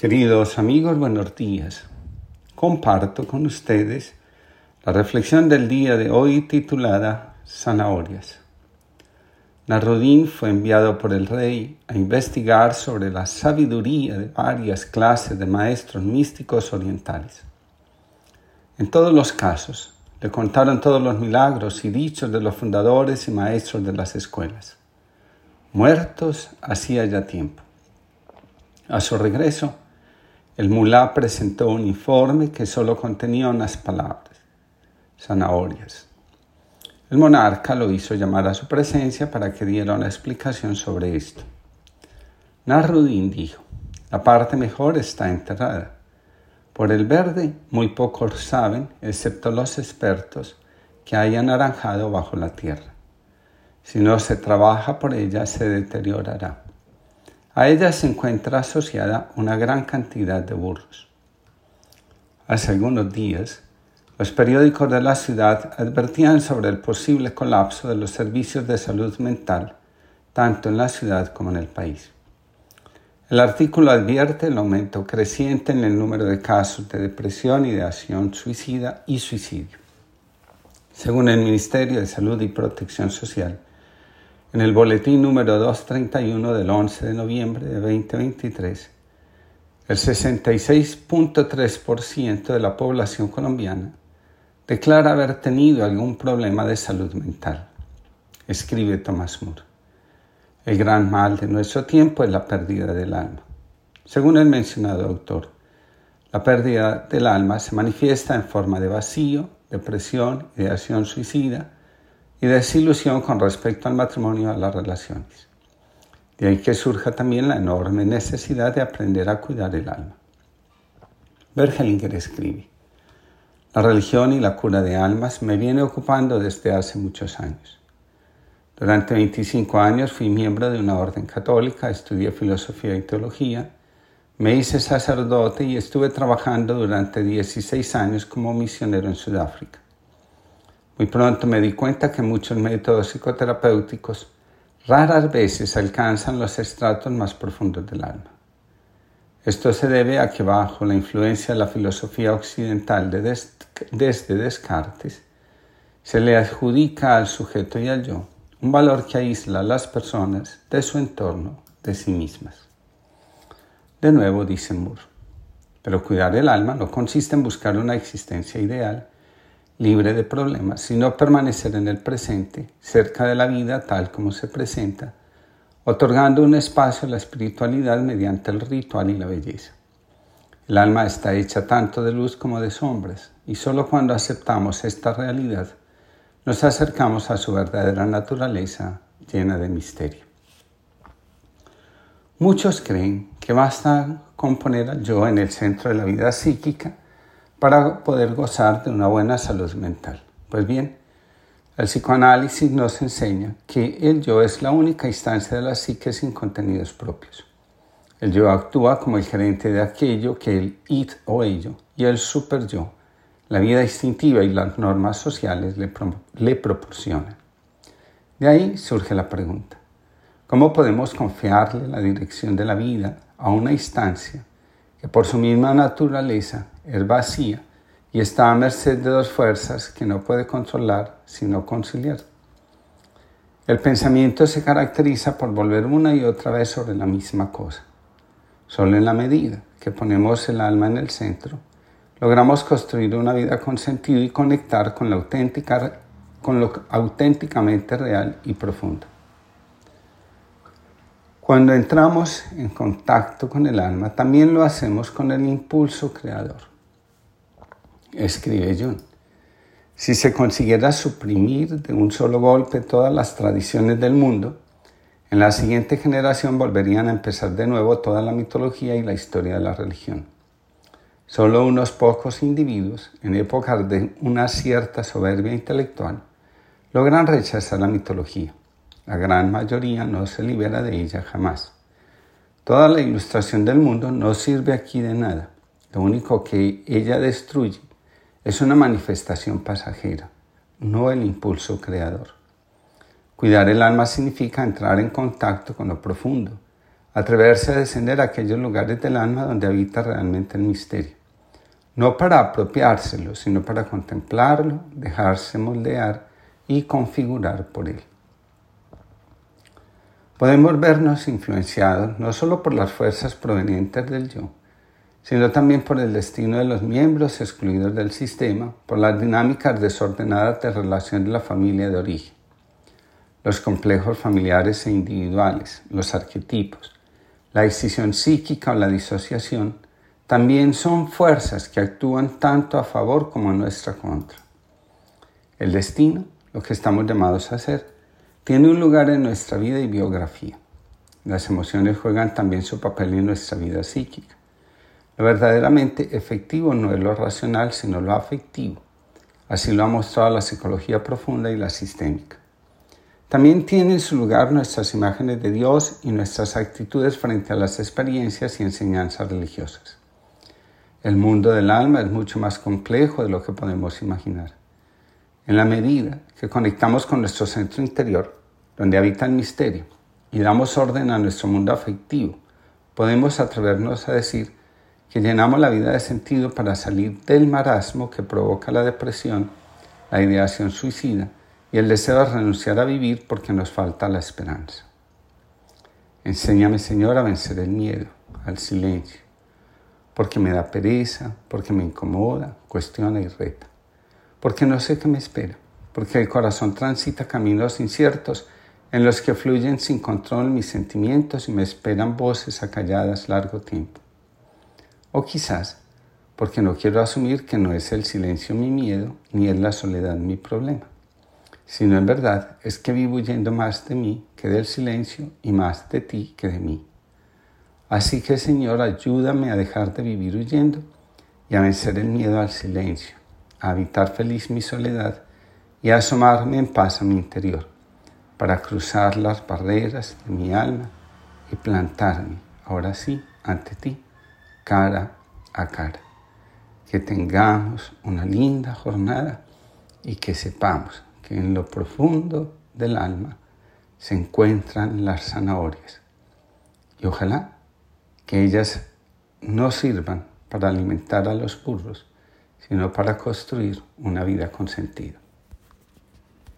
Queridos amigos, buenos días. Comparto con ustedes la reflexión del día de hoy titulada Zanahorias. Narudín fue enviado por el rey a investigar sobre la sabiduría de varias clases de maestros místicos orientales. En todos los casos, le contaron todos los milagros y dichos de los fundadores y maestros de las escuelas, muertos hacía ya tiempo. A su regreso, el mulá presentó un informe que solo contenía unas palabras, zanahorias. El monarca lo hizo llamar a su presencia para que diera una explicación sobre esto. Narudín dijo, la parte mejor está enterrada. Por el verde muy pocos saben, excepto los expertos, que hay anaranjado bajo la tierra. Si no se trabaja por ella, se deteriorará. A ella se encuentra asociada una gran cantidad de burros. Hace algunos días, los periódicos de la ciudad advertían sobre el posible colapso de los servicios de salud mental, tanto en la ciudad como en el país. El artículo advierte el aumento creciente en el número de casos de depresión, ideación suicida y suicidio. Según el Ministerio de Salud y Protección Social, en el boletín número 231 del 11 de noviembre de 2023, el 66.3% de la población colombiana declara haber tenido algún problema de salud mental, escribe Tomás Moore. El gran mal de nuestro tiempo es la pérdida del alma. Según el mencionado autor, la pérdida del alma se manifiesta en forma de vacío, depresión, ideación suicida, y desilusión con respecto al matrimonio y a las relaciones. De ahí que surja también la enorme necesidad de aprender a cuidar el alma. Bergelinger escribe, la religión y la cura de almas me viene ocupando desde hace muchos años. Durante 25 años fui miembro de una orden católica, estudié filosofía y teología, me hice sacerdote y estuve trabajando durante 16 años como misionero en Sudáfrica. Muy pronto me di cuenta que muchos métodos psicoterapéuticos raras veces alcanzan los estratos más profundos del alma. Esto se debe a que bajo la influencia de la filosofía occidental de desde Descartes, se le adjudica al sujeto y al yo un valor que aísla a las personas de su entorno, de sí mismas. De nuevo dice Moore, pero cuidar el alma no consiste en buscar una existencia ideal, libre de problemas, sino permanecer en el presente, cerca de la vida tal como se presenta, otorgando un espacio a la espiritualidad mediante el ritual y la belleza. El alma está hecha tanto de luz como de sombras, y solo cuando aceptamos esta realidad nos acercamos a su verdadera naturaleza llena de misterio. Muchos creen que basta con poner al yo en el centro de la vida psíquica para poder gozar de una buena salud mental. Pues bien, el psicoanálisis nos enseña que el yo es la única instancia de la psique sin contenidos propios. El yo actúa como el gerente de aquello que el it o ello y el super yo, la vida instintiva y las normas sociales le, le proporcionan. De ahí surge la pregunta, ¿cómo podemos confiarle la dirección de la vida a una instancia que por su misma naturaleza es vacía y está a merced de dos fuerzas que no puede controlar sino conciliar. El pensamiento se caracteriza por volver una y otra vez sobre la misma cosa. Solo en la medida que ponemos el alma en el centro, logramos construir una vida con sentido y conectar con, la auténtica, con lo auténticamente real y profundo. Cuando entramos en contacto con el alma, también lo hacemos con el impulso creador. Escribe Jung. Si se consiguiera suprimir de un solo golpe todas las tradiciones del mundo, en la siguiente generación volverían a empezar de nuevo toda la mitología y la historia de la religión. Solo unos pocos individuos, en épocas de una cierta soberbia intelectual, logran rechazar la mitología la gran mayoría no se libera de ella jamás. Toda la ilustración del mundo no sirve aquí de nada. Lo único que ella destruye es una manifestación pasajera, no el impulso creador. Cuidar el alma significa entrar en contacto con lo profundo, atreverse a descender a aquellos lugares del alma donde habita realmente el misterio, no para apropiárselo, sino para contemplarlo, dejarse moldear y configurar por él. Podemos vernos influenciados no solo por las fuerzas provenientes del yo, sino también por el destino de los miembros excluidos del sistema, por las dinámicas desordenadas de relación de la familia de origen, los complejos familiares e individuales, los arquetipos, la decisión psíquica o la disociación, también son fuerzas que actúan tanto a favor como en nuestra contra. El destino, lo que estamos llamados a hacer, tiene un lugar en nuestra vida y biografía. Las emociones juegan también su papel en nuestra vida psíquica. Lo verdaderamente efectivo no es lo racional, sino lo afectivo. Así lo ha mostrado la psicología profunda y la sistémica. También tienen su lugar nuestras imágenes de Dios y nuestras actitudes frente a las experiencias y enseñanzas religiosas. El mundo del alma es mucho más complejo de lo que podemos imaginar. En la medida que conectamos con nuestro centro interior, donde habita el misterio, y damos orden a nuestro mundo afectivo, podemos atrevernos a decir que llenamos la vida de sentido para salir del marasmo que provoca la depresión, la ideación suicida y el deseo de renunciar a vivir porque nos falta la esperanza. Enséñame, Señor, a vencer el miedo, al silencio, porque me da pereza, porque me incomoda, cuestiona y reta, porque no sé qué me espera, porque el corazón transita caminos inciertos en los que fluyen sin control mis sentimientos y me esperan voces acalladas largo tiempo. O quizás porque no quiero asumir que no es el silencio mi miedo, ni es la soledad mi problema sino en verdad es que vivo huyendo más de mí que del silencio y más de ti que de mí. Así que Señor, ayúdame a dejar de vivir huyendo y a vencer el miedo al silencio, a habitar feliz mi soledad y a asomarme en paz a mi interior, para cruzar las barreras de mi alma y plantarme, ahora sí, ante ti, cara a cara. Que tengamos una linda jornada y que sepamos en lo profundo del alma se encuentran las zanahorias. Y ojalá que ellas no sirvan para alimentar a los burros, sino para construir una vida con sentido.